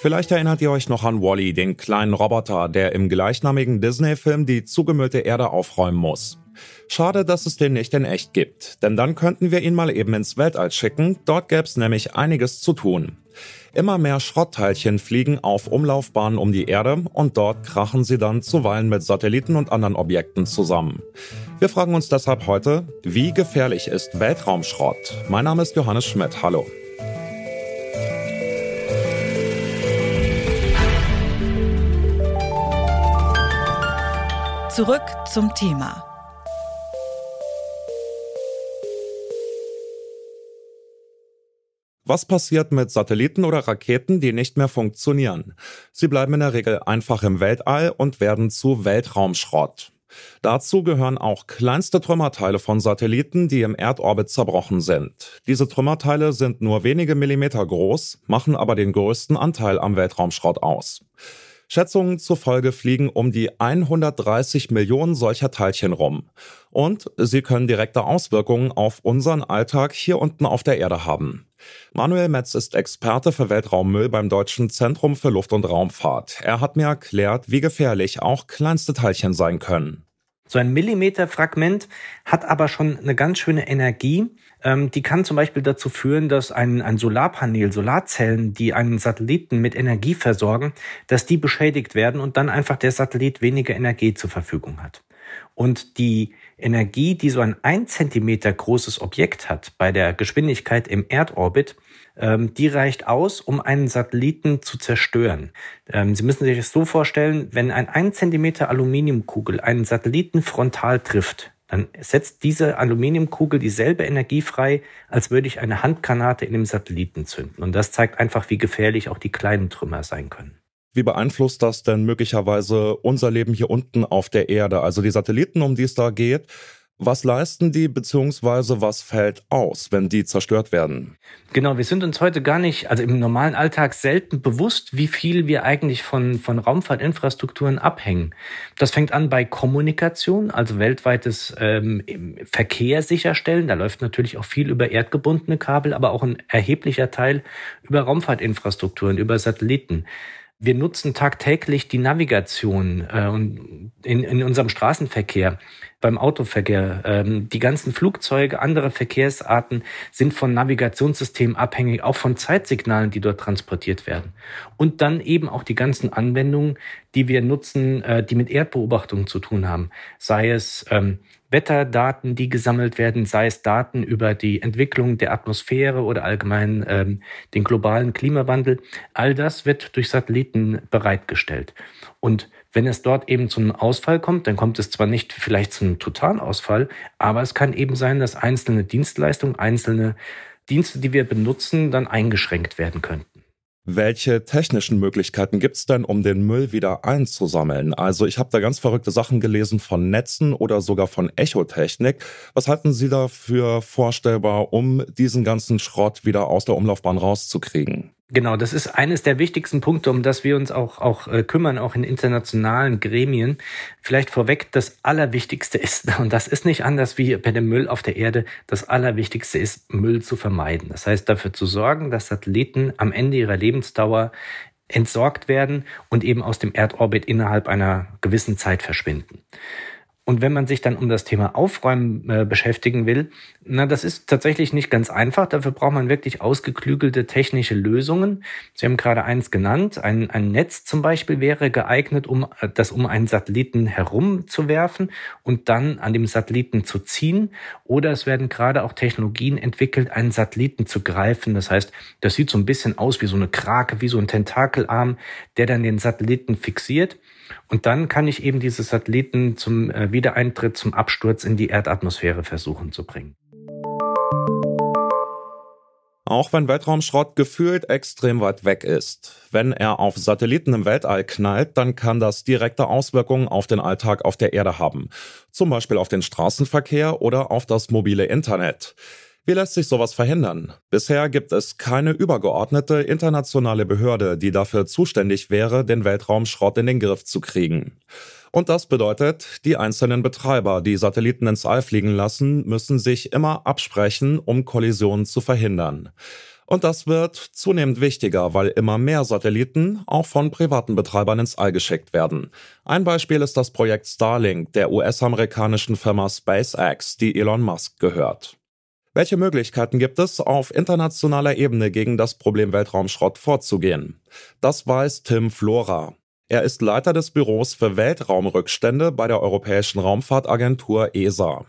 Vielleicht erinnert ihr euch noch an Wally, den kleinen Roboter, der im gleichnamigen Disney-Film die zugemüllte Erde aufräumen muss. Schade, dass es den nicht in echt gibt, denn dann könnten wir ihn mal eben ins Weltall schicken, dort gäb's nämlich einiges zu tun. Immer mehr Schrottteilchen fliegen auf Umlaufbahnen um die Erde und dort krachen sie dann zuweilen mit Satelliten und anderen Objekten zusammen. Wir fragen uns deshalb heute, wie gefährlich ist Weltraumschrott? Mein Name ist Johannes Schmidt. Hallo. Zurück zum Thema. Was passiert mit Satelliten oder Raketen, die nicht mehr funktionieren? Sie bleiben in der Regel einfach im Weltall und werden zu Weltraumschrott. Dazu gehören auch kleinste Trümmerteile von Satelliten, die im Erdorbit zerbrochen sind. Diese Trümmerteile sind nur wenige Millimeter groß, machen aber den größten Anteil am Weltraumschrott aus. Schätzungen zufolge fliegen um die 130 Millionen solcher Teilchen rum. Und sie können direkte Auswirkungen auf unseren Alltag hier unten auf der Erde haben. Manuel Metz ist Experte für Weltraummüll beim Deutschen Zentrum für Luft- und Raumfahrt. Er hat mir erklärt, wie gefährlich auch kleinste Teilchen sein können. So ein Millimeterfragment hat aber schon eine ganz schöne Energie. Ähm, die kann zum Beispiel dazu führen, dass ein, ein Solarpanel, Solarzellen, die einen Satelliten mit Energie versorgen, dass die beschädigt werden und dann einfach der Satellit weniger Energie zur Verfügung hat. Und die Energie, die so ein ein Zentimeter großes Objekt hat bei der Geschwindigkeit im Erdorbit, ähm, die reicht aus, um einen Satelliten zu zerstören. Ähm, Sie müssen sich das so vorstellen, wenn ein ein Zentimeter Aluminiumkugel einen Satelliten frontal trifft, dann setzt diese Aluminiumkugel dieselbe Energie frei, als würde ich eine Handgranate in dem Satelliten zünden. Und das zeigt einfach, wie gefährlich auch die kleinen Trümmer sein können. Wie beeinflusst das denn möglicherweise unser Leben hier unten auf der Erde? Also die Satelliten, um die es da geht, was leisten die beziehungsweise was fällt aus, wenn die zerstört werden? Genau, wir sind uns heute gar nicht, also im normalen Alltag selten bewusst, wie viel wir eigentlich von, von Raumfahrtinfrastrukturen abhängen. Das fängt an bei Kommunikation, also weltweites ähm, Verkehr sicherstellen. Da läuft natürlich auch viel über erdgebundene Kabel, aber auch ein erheblicher Teil über Raumfahrtinfrastrukturen, über Satelliten. Wir nutzen tagtäglich die Navigation äh, in, in unserem Straßenverkehr beim Autoverkehr. Ähm, die ganzen Flugzeuge, andere Verkehrsarten sind von Navigationssystemen abhängig, auch von Zeitsignalen, die dort transportiert werden. Und dann eben auch die ganzen Anwendungen, die wir nutzen, äh, die mit Erdbeobachtung zu tun haben. Sei es ähm, Wetterdaten, die gesammelt werden, sei es Daten über die Entwicklung der Atmosphäre oder allgemein ähm, den globalen Klimawandel. All das wird durch Satelliten bereitgestellt. Und wenn es dort eben zu einem Ausfall kommt, dann kommt es zwar nicht vielleicht zu einem Totalausfall, aber es kann eben sein, dass einzelne Dienstleistungen, einzelne Dienste, die wir benutzen, dann eingeschränkt werden könnten. Welche technischen Möglichkeiten gibt's denn, um den Müll wieder einzusammeln? Also ich habe da ganz verrückte Sachen gelesen von Netzen oder sogar von Echotechnik. Was halten Sie da für vorstellbar, um diesen ganzen Schrott wieder aus der Umlaufbahn rauszukriegen? Genau, das ist eines der wichtigsten Punkte, um das wir uns auch, auch äh, kümmern, auch in internationalen Gremien. Vielleicht vorweg, das Allerwichtigste ist, und das ist nicht anders wie bei dem Müll auf der Erde, das Allerwichtigste ist, Müll zu vermeiden. Das heißt, dafür zu sorgen, dass Satelliten am Ende ihrer Lebensdauer entsorgt werden und eben aus dem Erdorbit innerhalb einer gewissen Zeit verschwinden. Und wenn man sich dann um das Thema Aufräumen äh, beschäftigen will, na, das ist tatsächlich nicht ganz einfach. Dafür braucht man wirklich ausgeklügelte technische Lösungen. Sie haben gerade eins genannt. Ein, ein Netz zum Beispiel wäre geeignet, um äh, das um einen Satelliten herumzuwerfen und dann an dem Satelliten zu ziehen. Oder es werden gerade auch Technologien entwickelt, einen Satelliten zu greifen. Das heißt, das sieht so ein bisschen aus wie so eine Krake, wie so ein Tentakelarm, der dann den Satelliten fixiert. Und dann kann ich eben diese Satelliten zum äh, Wiedereintritt, zum Absturz in die Erdatmosphäre versuchen zu bringen. Auch wenn Weltraumschrott gefühlt extrem weit weg ist. Wenn er auf Satelliten im Weltall knallt, dann kann das direkte Auswirkungen auf den Alltag auf der Erde haben. Zum Beispiel auf den Straßenverkehr oder auf das mobile Internet. Wie lässt sich sowas verhindern? Bisher gibt es keine übergeordnete internationale Behörde, die dafür zuständig wäre, den Weltraumschrott in den Griff zu kriegen. Und das bedeutet, die einzelnen Betreiber, die Satelliten ins All fliegen lassen, müssen sich immer absprechen, um Kollisionen zu verhindern. Und das wird zunehmend wichtiger, weil immer mehr Satelliten auch von privaten Betreibern ins All geschickt werden. Ein Beispiel ist das Projekt Starlink der US-amerikanischen Firma SpaceX, die Elon Musk gehört. Welche Möglichkeiten gibt es, auf internationaler Ebene gegen das Problem Weltraumschrott vorzugehen? Das weiß Tim Flora. Er ist Leiter des Büros für Weltraumrückstände bei der Europäischen Raumfahrtagentur ESA.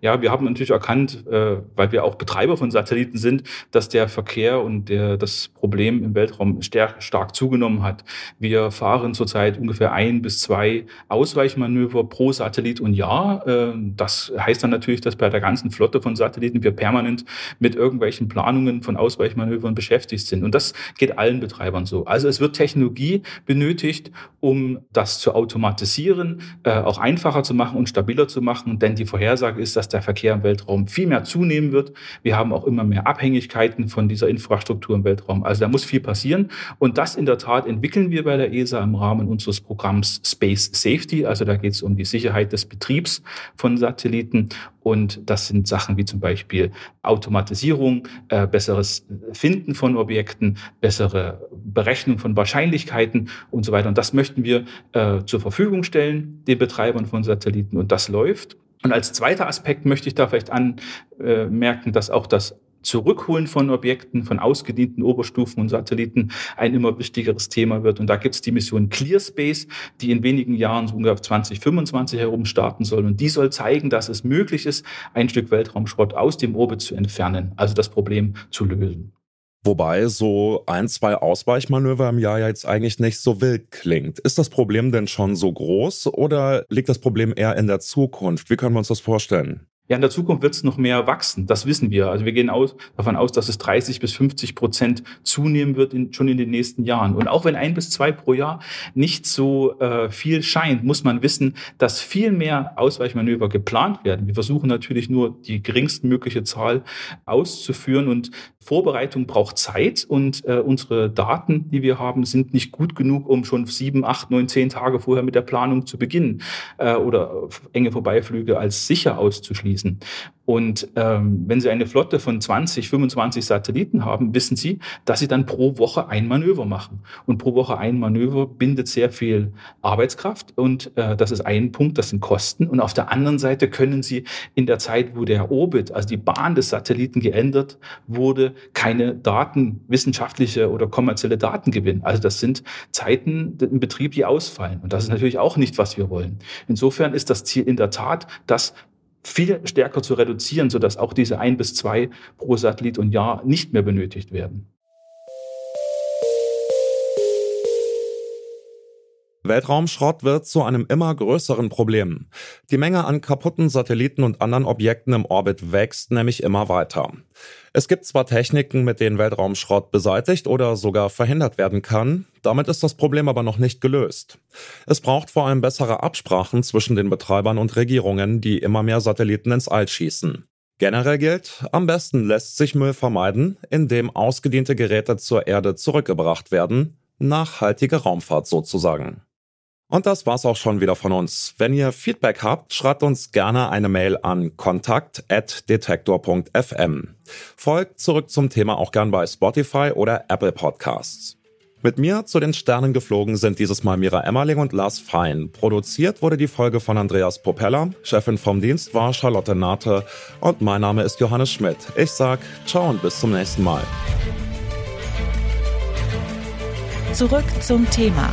Ja, wir haben natürlich erkannt, äh, weil wir auch Betreiber von Satelliten sind, dass der Verkehr und der, das Problem im Weltraum stark, stark zugenommen hat. Wir fahren zurzeit ungefähr ein bis zwei Ausweichmanöver pro Satellit und Jahr. Äh, das heißt dann natürlich, dass bei der ganzen Flotte von Satelliten wir permanent mit irgendwelchen Planungen von Ausweichmanövern beschäftigt sind. Und das geht allen Betreibern so. Also es wird Technologie benötigt, um das zu automatisieren, äh, auch einfacher zu machen und stabiler zu machen. Denn die Vorhersage ist, dass dass der Verkehr im Weltraum viel mehr zunehmen wird. Wir haben auch immer mehr Abhängigkeiten von dieser Infrastruktur im Weltraum. Also da muss viel passieren. Und das in der Tat entwickeln wir bei der ESA im Rahmen unseres Programms Space Safety. Also da geht es um die Sicherheit des Betriebs von Satelliten. Und das sind Sachen wie zum Beispiel Automatisierung, äh, besseres Finden von Objekten, bessere Berechnung von Wahrscheinlichkeiten und so weiter. Und das möchten wir äh, zur Verfügung stellen, den Betreibern von Satelliten. Und das läuft. Und als zweiter Aspekt möchte ich da vielleicht anmerken, dass auch das Zurückholen von Objekten, von ausgedienten Oberstufen und Satelliten ein immer wichtigeres Thema wird. Und da gibt es die Mission ClearSpace, die in wenigen Jahren so ungefähr 2025 herum starten soll. Und die soll zeigen, dass es möglich ist, ein Stück Weltraumschrott aus dem Orbit zu entfernen, also das Problem zu lösen. Wobei so ein, zwei Ausweichmanöver im Jahr jetzt eigentlich nicht so wild klingt. Ist das Problem denn schon so groß oder liegt das Problem eher in der Zukunft? Wie können wir uns das vorstellen? Ja, in der Zukunft wird es noch mehr wachsen. Das wissen wir. Also wir gehen aus, davon aus, dass es 30 bis 50 Prozent zunehmen wird in, schon in den nächsten Jahren. Und auch wenn ein bis zwei pro Jahr nicht so äh, viel scheint, muss man wissen, dass viel mehr Ausweichmanöver geplant werden. Wir versuchen natürlich nur die geringstmögliche Zahl auszuführen und Vorbereitung braucht Zeit und äh, unsere Daten, die wir haben, sind nicht gut genug, um schon sieben, acht, neun, zehn Tage vorher mit der Planung zu beginnen äh, oder enge Vorbeiflüge als sicher auszuschließen. Und ähm, wenn Sie eine Flotte von 20, 25 Satelliten haben, wissen Sie, dass Sie dann pro Woche ein Manöver machen. Und pro Woche ein Manöver bindet sehr viel Arbeitskraft. Und äh, das ist ein Punkt, das sind Kosten. Und auf der anderen Seite können Sie in der Zeit, wo der Orbit, also die Bahn des Satelliten geändert wurde, keine Daten, wissenschaftliche oder kommerzielle Daten gewinnen. Also das sind Zeiten im Betrieb, die ausfallen. Und das ist natürlich auch nicht, was wir wollen. Insofern ist das Ziel in der Tat, dass viel stärker zu reduzieren, sodass auch diese ein bis zwei pro Satellit und Jahr nicht mehr benötigt werden. Weltraumschrott wird zu einem immer größeren Problem. Die Menge an kaputten Satelliten und anderen Objekten im Orbit wächst nämlich immer weiter. Es gibt zwar Techniken, mit denen Weltraumschrott beseitigt oder sogar verhindert werden kann, damit ist das Problem aber noch nicht gelöst. Es braucht vor allem bessere Absprachen zwischen den Betreibern und Regierungen, die immer mehr Satelliten ins All schießen. Generell gilt, am besten lässt sich Müll vermeiden, indem ausgediente Geräte zur Erde zurückgebracht werden, nachhaltige Raumfahrt sozusagen. Und das war's auch schon wieder von uns. Wenn ihr Feedback habt, schreibt uns gerne eine Mail an kontakt@detektor.fm. Folgt zurück zum Thema auch gern bei Spotify oder Apple Podcasts. Mit mir zu den Sternen geflogen sind dieses Mal Mira Emmerling und Lars Fein. Produziert wurde die Folge von Andreas Propeller. Chefin vom Dienst war Charlotte Nate und mein Name ist Johannes Schmidt. Ich sag ciao und bis zum nächsten Mal. Zurück zum Thema